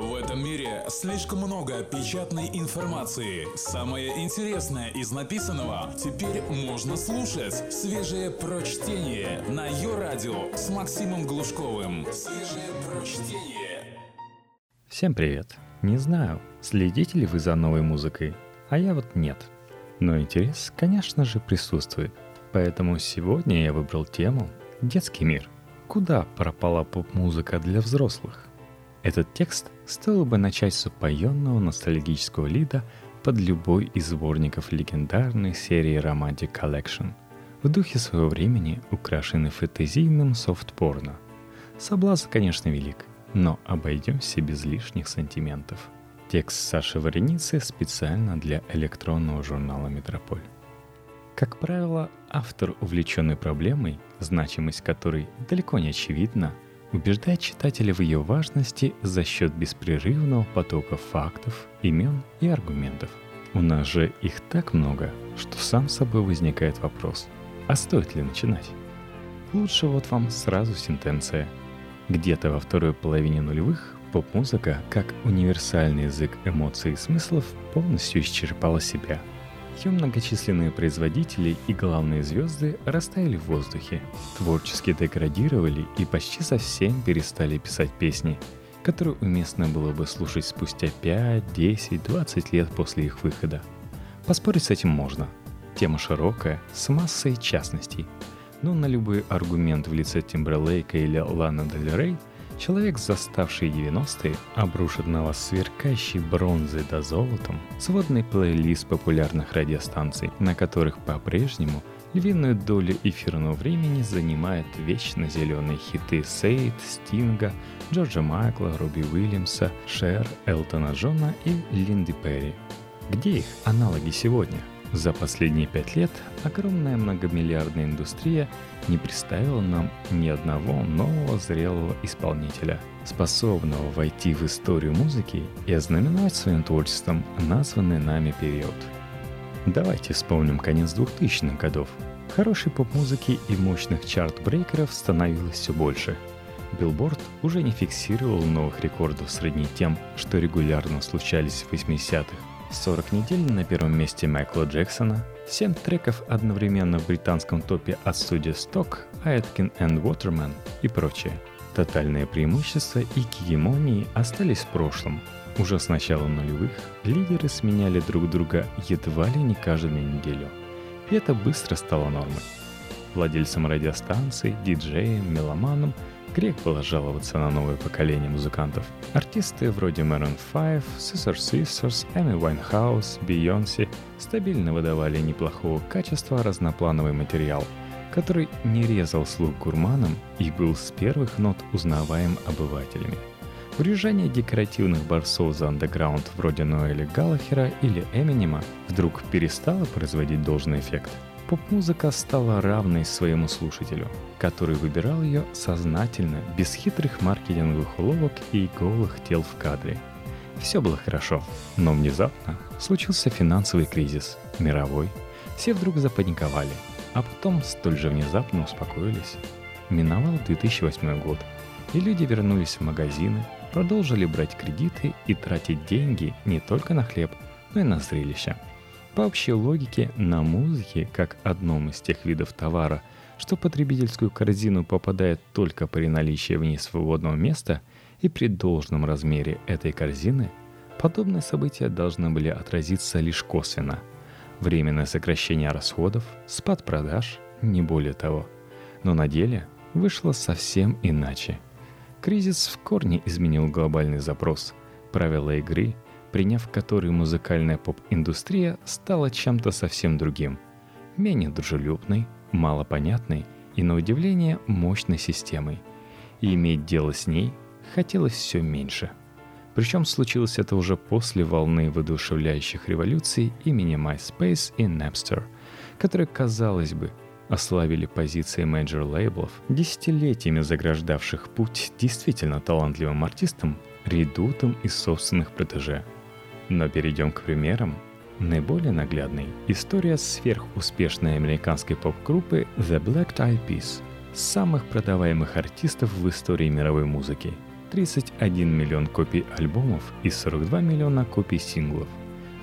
В этом мире слишком много печатной информации. Самое интересное из написанного теперь можно слушать. Свежее прочтение на ее радио с Максимом Глушковым. Свежее прочтение. Всем привет. Не знаю, следите ли вы за новой музыкой, а я вот нет. Но интерес, конечно же, присутствует. Поэтому сегодня я выбрал тему «Детский мир». Куда пропала поп-музыка для взрослых? Этот текст стоило бы начать с упоенного ностальгического лида под любой из сборников легендарной серии Romantic Collection, в духе своего времени украшенный фэнтезийным софт-порно. Соблазн, конечно, велик, но обойдемся без лишних сантиментов. Текст Саши Вареницы специально для электронного журнала «Метрополь». Как правило, автор, увлеченный проблемой, значимость которой далеко не очевидна – убеждает читателя в ее важности за счет беспрерывного потока фактов, имен и аргументов. У нас же их так много, что сам собой возникает вопрос, а стоит ли начинать? Лучше вот вам сразу сентенция. Где-то во второй половине нулевых поп-музыка, как универсальный язык эмоций и смыслов, полностью исчерпала себя – ее многочисленные производители и главные звезды растаяли в воздухе, творчески деградировали и почти совсем перестали писать песни, которые уместно было бы слушать спустя 5, 10, 20 лет после их выхода. Поспорить с этим можно. Тема широкая, с массой частностей. Но на любой аргумент в лице Тимберлейка или Лана Дель Рей – Человек, заставший 90-е, обрушит на вас сверкающей бронзой да золотом сводный плейлист популярных радиостанций, на которых по-прежнему львиную долю эфирного времени занимают вечно зеленые хиты Сейд, Стинга, Джорджа Майкла, Руби Уильямса, Шер, Элтона Джона и Линди Перри. Где их аналоги сегодня? За последние пять лет огромная многомиллиардная индустрия не представила нам ни одного нового зрелого исполнителя, способного войти в историю музыки и ознаменовать своим творчеством названный нами период. Давайте вспомним конец 2000-х годов. Хорошей поп-музыки и мощных чарт-брейкеров становилось все больше. Билборд уже не фиксировал новых рекордов сродни тем, что регулярно случались в 80-х, 40 недель на первом месте Майкла Джексона, 7 треков одновременно в британском топе от студии Stock, Aitken and Waterman и прочее. Тотальное преимущество и гегемонии остались в прошлом. Уже с начала нулевых лидеры сменяли друг друга едва ли не каждую неделю. И это быстро стало нормой. Владельцам радиостанций, диджеям, меломанам – Грех было жаловаться на новое поколение музыкантов. Артисты вроде Maroon 5, Scissor Sisters, Amy Winehouse, Beyoncé стабильно выдавали неплохого качества разноплановый материал, который не резал слух гурманам и был с первых нот узнаваем обывателями. Урежание декоративных борцов за андеграунд вроде Ноэля Галлахера или Эминема вдруг перестало производить должный эффект – Поп-музыка стала равной своему слушателю, который выбирал ее сознательно, без хитрых маркетинговых уловок и голых тел в кадре. Все было хорошо, но внезапно случился финансовый кризис, мировой. Все вдруг запаниковали, а потом столь же внезапно успокоились. Миновал 2008 год, и люди вернулись в магазины, продолжили брать кредиты и тратить деньги не только на хлеб, но и на зрелища – по общей логике, на музыке, как одном из тех видов товара, что потребительскую корзину попадает только при наличии в ней свободного места и при должном размере этой корзины, подобные события должны были отразиться лишь косвенно. Временное сокращение расходов, спад продаж, не более того. Но на деле вышло совсем иначе. Кризис в корне изменил глобальный запрос, правила игры – приняв который музыкальная поп-индустрия стала чем-то совсем другим. Менее дружелюбной, малопонятной и, на удивление, мощной системой. И иметь дело с ней хотелось все меньше. Причем случилось это уже после волны воодушевляющих революций имени MySpace и Napster, которые, казалось бы, ославили позиции менеджер-лейблов, десятилетиями заграждавших путь действительно талантливым артистам, редутам из собственных протеже – но перейдем к примерам. Наиболее наглядной – история сверхуспешной американской поп-группы The Black Eyed Peas, самых продаваемых артистов в истории мировой музыки. 31 миллион копий альбомов и 42 миллиона копий синглов.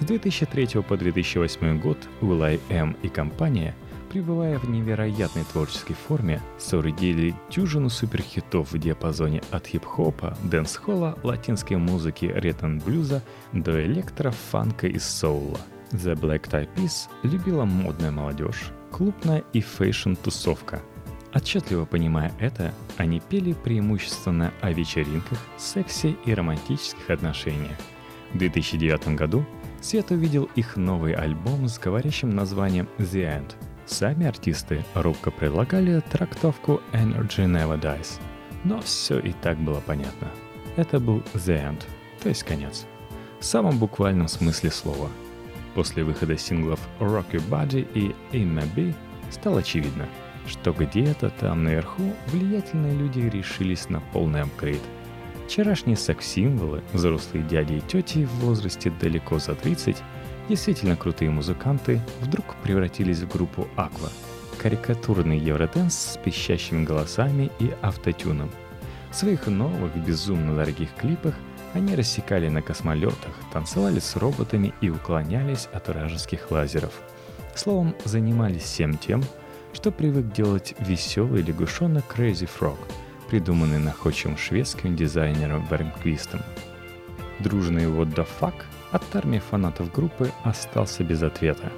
С 2003 по 2008 год Will.i.am и компания, пребывая в невероятной творческой форме, соорудили дюжину суперхитов в диапазоне от хип-хопа, дэнс-холла, латинской музыки, ритм-н-блюза до электро, фанка и соула. The Black Eyed Peas любила модная молодежь, клубная и фэшн-тусовка. Отчетливо понимая это, они пели преимущественно о вечеринках, сексе и романтических отношениях. В 2009 году Свет увидел их новый альбом с говорящим названием «The End». Сами артисты робко предлагали трактовку «Energy Never Dies». Но все и так было понятно. Это был «The End», то есть конец. В самом буквальном смысле слова. После выхода синглов «Rock Your Body» и «In My Be» стало очевидно, что где-то там наверху влиятельные люди решились на полный апгрейд – Вчерашние секс-символы, взрослые дяди и тети в возрасте далеко за 30, действительно крутые музыканты, вдруг превратились в группу Aqua. Карикатурный евроденс с пищащими голосами и автотюном. В своих новых, безумно дорогих клипах они рассекали на космолетах, танцевали с роботами и уклонялись от вражеских лазеров. Словом, занимались всем тем, что привык делать веселый лягушонок Crazy Frog – придуманный находчивым шведским дизайнером Бернквистом. Дружный «What the fuck» от армии фанатов группы остался без ответа.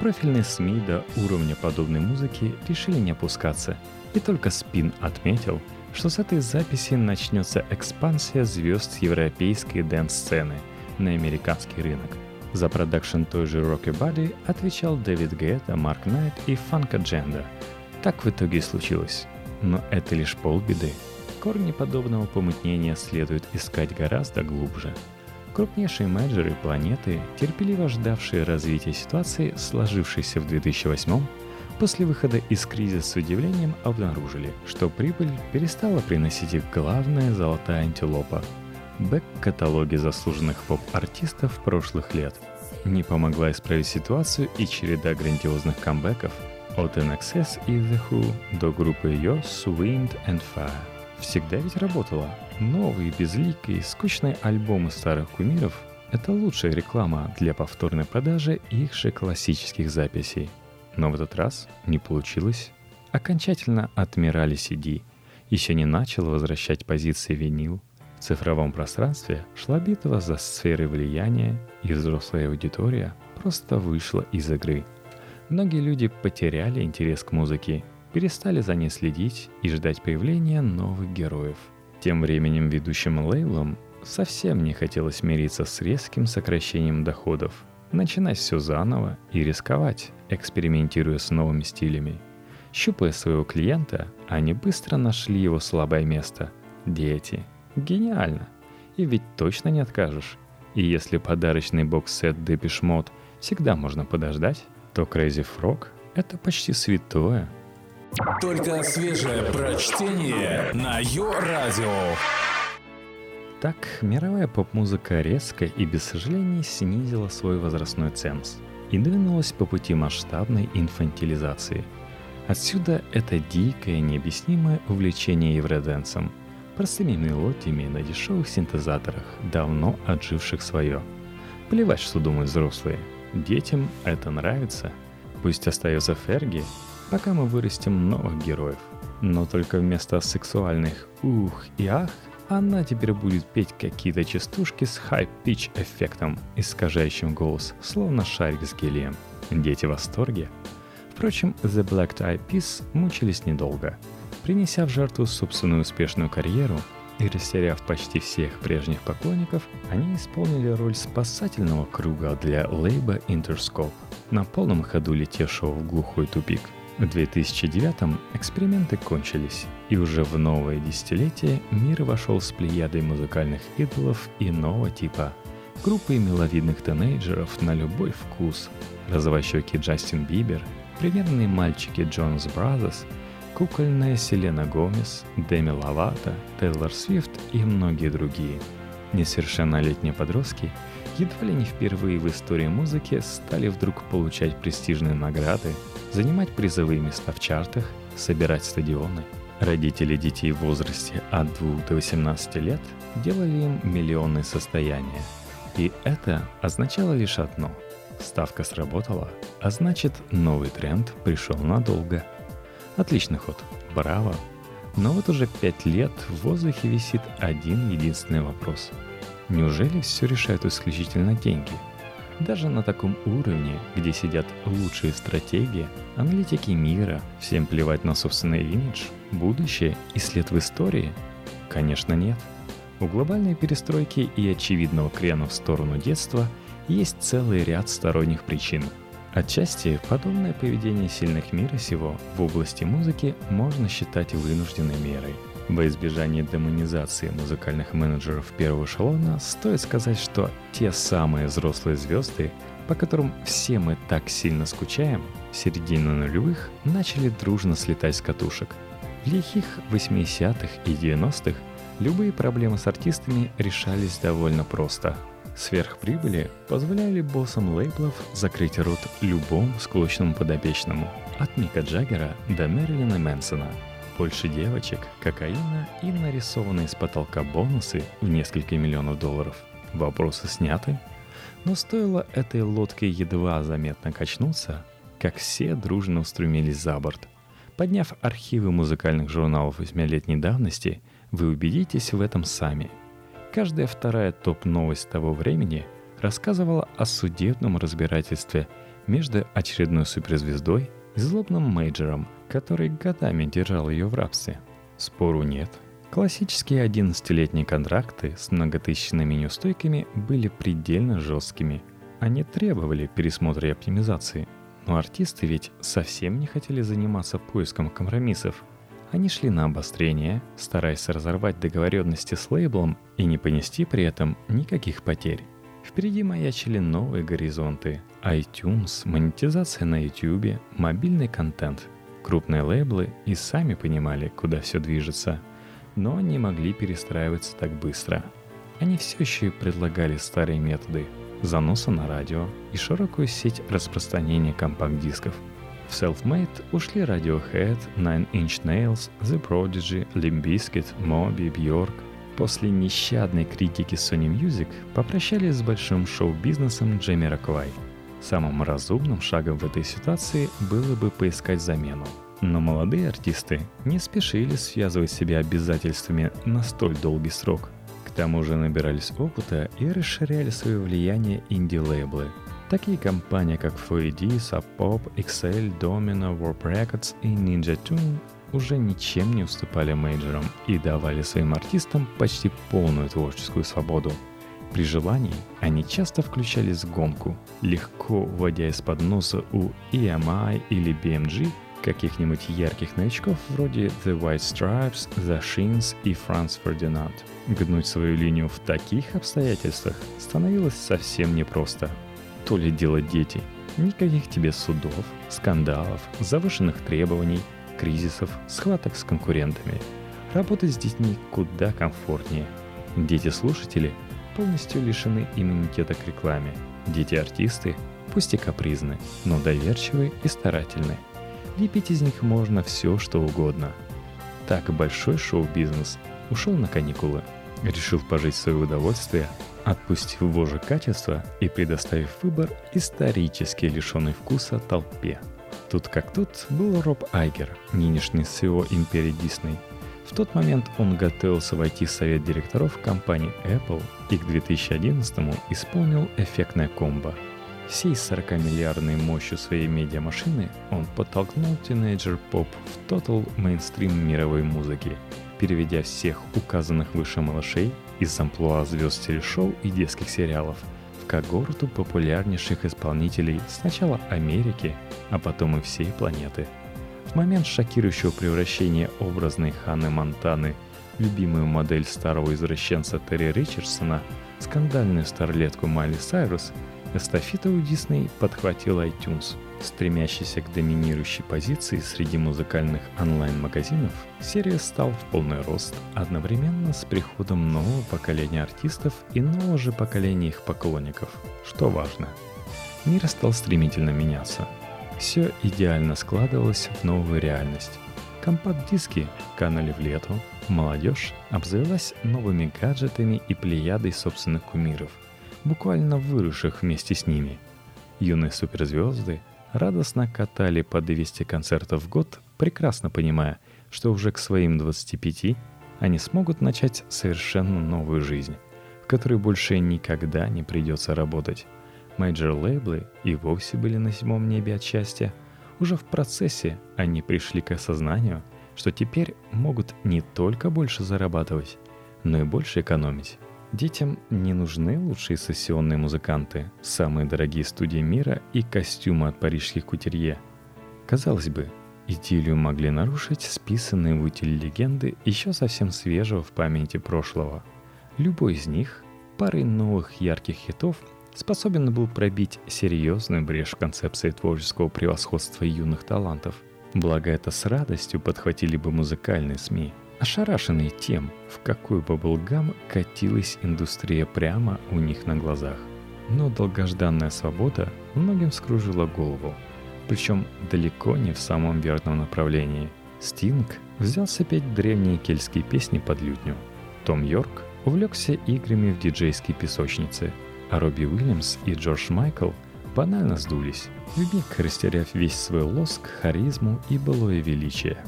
Профильные СМИ до уровня подобной музыки решили не опускаться, и только Спин отметил, что с этой записи начнется экспансия звезд европейской дэнс-сцены на американский рынок. За продакшн той же Rock That Body отвечал Дэвид Гетта, Марк Найт и Funkagenda. Так в итоге и случилось. Но это лишь полбеды. Корни подобного помутнения следует искать гораздо глубже. Крупнейшие менеджеры планеты, терпеливо ждавшие развития ситуации, сложившейся в 2008 после выхода из кризиса с удивлением обнаружили, что прибыль перестала приносить их главная золотая антилопа. Бэк-каталоги заслуженных поп-артистов прошлых лет. Не помогла исправить ситуацию и череда грандиозных камбэков – от NXS и The Who до группы Yoss, Wind and Fire. Всегда ведь работала. Новые, безликие, скучные альбомы старых кумиров — это лучшая реклама для повторной продажи их же классических записей. Но в этот раз не получилось. Окончательно отмирали CD. Еще не начал возвращать позиции винил. В цифровом пространстве шла битва за сферы влияния, и взрослая аудитория просто вышла из игры — Многие люди потеряли интерес к музыке, перестали за ней следить и ждать появления новых героев. Тем временем ведущим лейблам совсем не хотелось мириться с резким сокращением доходов, начинать все заново и рисковать, экспериментируя с новыми стилями. Щупая своего клиента, они быстро нашли его слабое место – дети. Гениально! И ведь точно не откажешь. И если подарочный бокс-сет Depeche Mode всегда можно подождать, то Crazy Frog — это почти святое. Только свежее прочтение на Йо-Радио. Так, мировая поп-музыка резко и без сожалений снизила свой возрастной ценз и двинулась по пути масштабной инфантилизации. Отсюда это дикое, необъяснимое увлечение евроденсом, простыми мелодиями на дешевых синтезаторах, давно отживших свое. Плевать, что думают взрослые — Детям это нравится. Пусть остается Ферги, пока мы вырастим новых героев. Но только вместо сексуальных «ух» и «ах» она теперь будет петь какие-то частушки с хай-пич эффектом, искажающим голос, словно шарик с гелием. Дети в восторге. Впрочем, The Black Eyed Peas мучились недолго. Принеся в жертву собственную успешную карьеру, и растеряв почти всех прежних поклонников, они исполнили роль спасательного круга для лейба Interscope, на полном ходу летевшего в глухой тупик. В 2009-м эксперименты кончились, и уже в новое десятилетие мир вошел с плеядой музыкальных идолов иного типа. Группы миловидных тинейджеров на любой вкус, розовощекий Джастин Бибер, примерные мальчики Jonas Brothers – кукольная Селена Гомес, Деми Ловато, Тейлор Свифт и многие другие. Несовершеннолетние подростки едва ли не впервые в истории музыки стали вдруг получать престижные награды, занимать призовые места в чартах, собирать стадионы. Родители детей в возрасте от 2 до 18 лет делали им миллионные состояния. И это означало лишь одно – Ставка сработала, а значит новый тренд пришел надолго. Отличный ход, браво. Но вот уже пять лет в воздухе висит один единственный вопрос. Неужели все решают исключительно деньги? Даже на таком уровне, где сидят лучшие стратегии, аналитики мира, всем плевать на собственный имидж, будущее и след в истории? Конечно нет. У глобальной перестройки и очевидного крена в сторону детства – есть целый ряд сторонних причин. Отчасти подобное поведение сильных мира сего в области музыки можно считать вынужденной мерой. Во избежание демонизации музыкальных менеджеров первого эшелона стоит сказать, что те самые взрослые звезды, по которым все мы так сильно скучаем, в середине нулевых начали дружно слетать с катушек. В лихих 80-х и 90-х любые проблемы с артистами решались довольно просто – Сверхприбыли позволяли боссам лейблов закрыть рот любому склочному подопечному, от Мика Джаггера до Мэрилина Мэнсона. Больше девочек, кокаина и нарисованные с потолка бонусы в несколько миллионов долларов. Вопросы сняты? Но стоило этой лодке едва заметно качнуться, как все дружно устремились за борт. Подняв архивы музыкальных журналов восьмилетней давности, вы убедитесь в этом сами – Каждая вторая топ-новость того времени рассказывала о судебном разбирательстве между очередной суперзвездой и злобным мейджором, который годами держал ее в рабстве. Спору нет. Классические 11-летние контракты с многотысячными неустойками были предельно жесткими. Они требовали пересмотра и оптимизации. Но артисты ведь совсем не хотели заниматься поиском компромиссов – они шли на обострение, стараясь разорвать договоренности с лейблом и не понести при этом никаких потерь. Впереди маячили новые горизонты. iTunes, монетизация на YouTube, мобильный контент. Крупные лейблы и сами понимали, куда все движется, но не могли перестраиваться так быстро. Они все еще предлагали старые методы – заноса на радио и широкую сеть распространения компакт-дисков – в Self-Made ушли Radiohead, Nine Inch Nails, The Prodigy, Limp Bizkit, Moby, Bjork. После нещадной критики Sony Music попрощались с большим шоу-бизнесом Джейми Роквай. Самым разумным шагом в этой ситуации было бы поискать замену. Но молодые артисты не спешили связывать себя обязательствами на столь долгий срок. К тому же набирались опыта и расширяли свое влияние инди-лейблы – Такие компании, как FOED, Sub Pop, XL, Domino, Warp Records и Ninja Tune уже ничем не уступали мейджорам и давали своим артистам почти полную творческую свободу. При желании они часто включались в гонку, легко вводя из-под носа у EMI или BMG каких-нибудь ярких новичков вроде The White Stripes, The Shins и Franz Ferdinand. Гнуть свою линию в таких обстоятельствах становилось совсем непросто – то ли дело дети. Никаких тебе судов, скандалов, завышенных требований, кризисов, схваток с конкурентами. Работать с детьми куда комфортнее. Дети-слушатели полностью лишены иммунитета к рекламе. Дети-артисты, пусть и капризны, но доверчивые и старательны. Лепить из них можно все, что угодно. Так большой шоу-бизнес ушел на каникулы. Решил пожить в свое удовольствие, отпустив вожжи качества и предоставив выбор исторически лишенный вкуса толпе. Тут как тут был Роб Айгер, нынешний CEO империи Дисней. В тот момент он готовился войти в совет директоров компании Apple и к 2011 исполнил эффектное комбо. Всей 40-миллиардной мощью своей медиамашины он подтолкнул тинейджер поп в тотал мейнстрим мировой музыки, переведя всех указанных выше малышей из амплуа звезд телешоу и детских сериалов в когорту популярнейших исполнителей сначала Америки, а потом и всей планеты. В момент шокирующего превращения образной Ханны Монтаны в любимую модель старого извращенца Терри Ричардсона, скандальную старлетку Майли Сайрус, эстафета у Дисней подхватил iTunes – Стремящийся к доминирующей позиции среди музыкальных онлайн-магазинов, серия стал в полный рост одновременно с приходом нового поколения артистов и нового же поколения их поклонников. Что важно, мир стал стремительно меняться. Все идеально складывалось в новую реальность. Компакт-диски канули в лету, молодежь обзавелась новыми гаджетами и плеядой собственных кумиров, буквально выросших вместе с ними. Юные суперзвезды радостно катали по 200 концертов в год, прекрасно понимая, что уже к своим 25 они смогут начать совершенно новую жизнь, в которой больше никогда не придется работать. Мейджор-лейблы и вовсе были на седьмом небе от счастья – уже в процессе они пришли к осознанию, что теперь могут не только больше зарабатывать, но и больше экономить. Детям не нужны лучшие сессионные музыканты, самые дорогие студии мира и костюмы от парижских кутерье. Казалось бы, идиллию могли нарушить списанные в утиль легенды еще совсем свежего в памяти прошлого. Любой из них парой новых ярких хитов – способен был пробить серьезную брешь в концепции творческого превосходства юных талантов. Благо это с радостью подхватили бы музыкальные СМИ, ошарашенные тем, в какой баблгам катилась индустрия прямо у них на глазах. Но долгожданная свобода многим скружила голову, причем далеко не в самом верном направлении. Стинг взялся петь древние кельтские песни под лютню. Том Йорк увлекся играми в диджейской песочнице – а Робби Уильямс и Джордж Майкл банально сдулись, вмиг растеряв весь свой лоск, харизму и былое величие.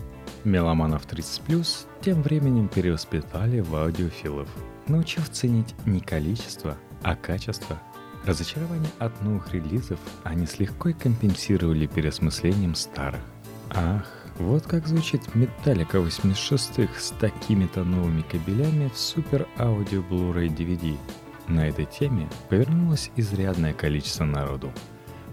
Меломанов 30+, тем временем перевоспитали в аудиофилов, научив ценить не количество, а качество. Разочарование от новых релизов они с легкой компенсировали переосмыслением старых. Ах, вот как звучит Metallica 86-х с такими-то новыми кабелями в супер аудио Blu-ray DVD – на этой теме повернулось изрядное количество народу.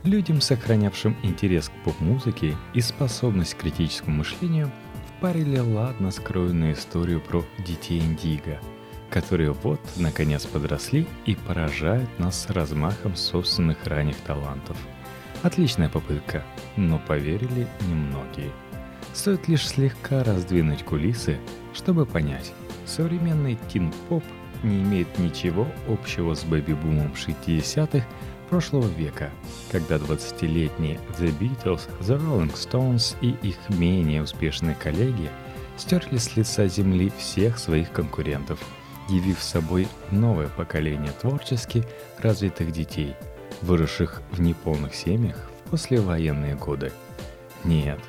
Людям, сохранявшим интерес к поп-музыке и способность к критическому мышлению, впарили ладно скроенную историю про детей Индиго, которые вот, наконец, подросли и поражают нас с размахом собственных ранних талантов. Отличная попытка, но поверили немногие. Стоит лишь слегка раздвинуть кулисы, чтобы понять, современный тин-поп – не имеет ничего общего с бэби-бумом 60-х прошлого века, когда 20-летние The Beatles, The Rolling Stones и их менее успешные коллеги стерли с лица земли всех своих конкурентов, явив собой новое поколение творчески развитых детей, выросших в неполных семьях в послевоенные годы. Нет,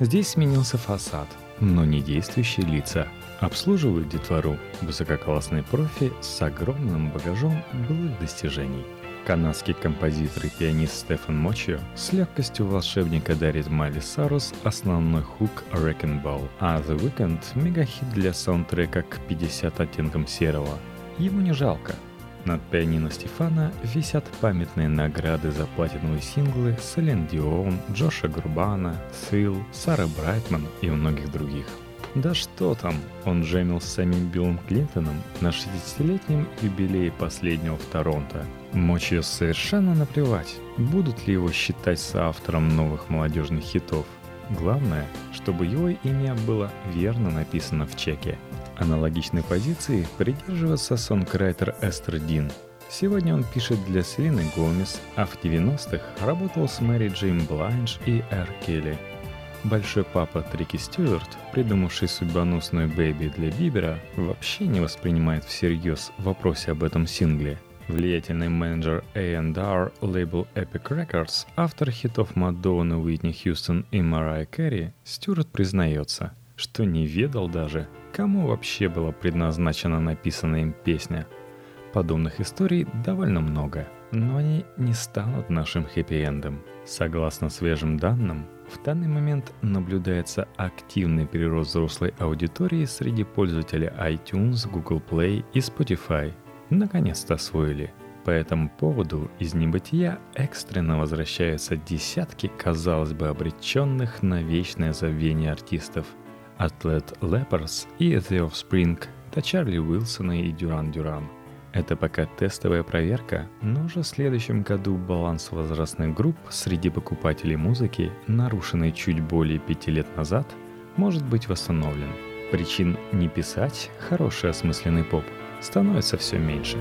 здесь сменился фасад, но не действующие лица – Обслуживают детвору высококлассные профи с огромным багажом былых достижений. Канадский композитор и пианист Стефан Мочио с легкостью волшебника дарит Майли Сарус основной хук Wrecking Ball, а The Weeknd — мегахит для саундтрека к 50 оттенкам серого. Ему не жалко. Над пианино Стефана висят памятные награды за платиновые синглы Селен Дион, Джоша Грубана, Сил, Сара Брайтман и многих других — да что там, он джемил с самим Биллом Клинтоном на 60-летнем юбилее последнего в Торонто. Мочью совершенно наплевать, будут ли его считать соавтором новых молодежных хитов. Главное, чтобы его имя было верно написано в чеке. Аналогичной позиции придерживается сонграйтер Эстер Дин. Сегодня он пишет для Селены Гомес, а в 90-х работал с Мэри Джей Блайдж и Ар Келли – Большой папа Трики Стюарт, придумавший судьбоносную «Baby» для Бибера, вообще не воспринимает всерьез вопросы об этом сингле. Влиятельный менеджер A&R лейбл Epic Records, автор хитов Мадонны, Уитни Хьюстон и Марайи Кэри, Стюарт признается, что не ведал даже, кому вообще была предназначена написанная им песня. Подобных историй довольно много, но они не станут нашим хэппи-эндом. Согласно свежим данным, в данный момент наблюдается активный прирост взрослой аудитории среди пользователей iTunes, Google Play и Spotify. Наконец-то освоили. По этому поводу из небытия экстренно возвращаются десятки, казалось бы, обреченных на вечное забвение артистов. Led Lepers и The Offspring до Чарли Уилсона и Дюран Дюран – это пока тестовая проверка, но уже в следующем году баланс возрастных групп среди покупателей музыки, нарушенный чуть более пяти лет назад, может быть восстановлен. Причин не писать хороший осмысленный поп становится все меньше.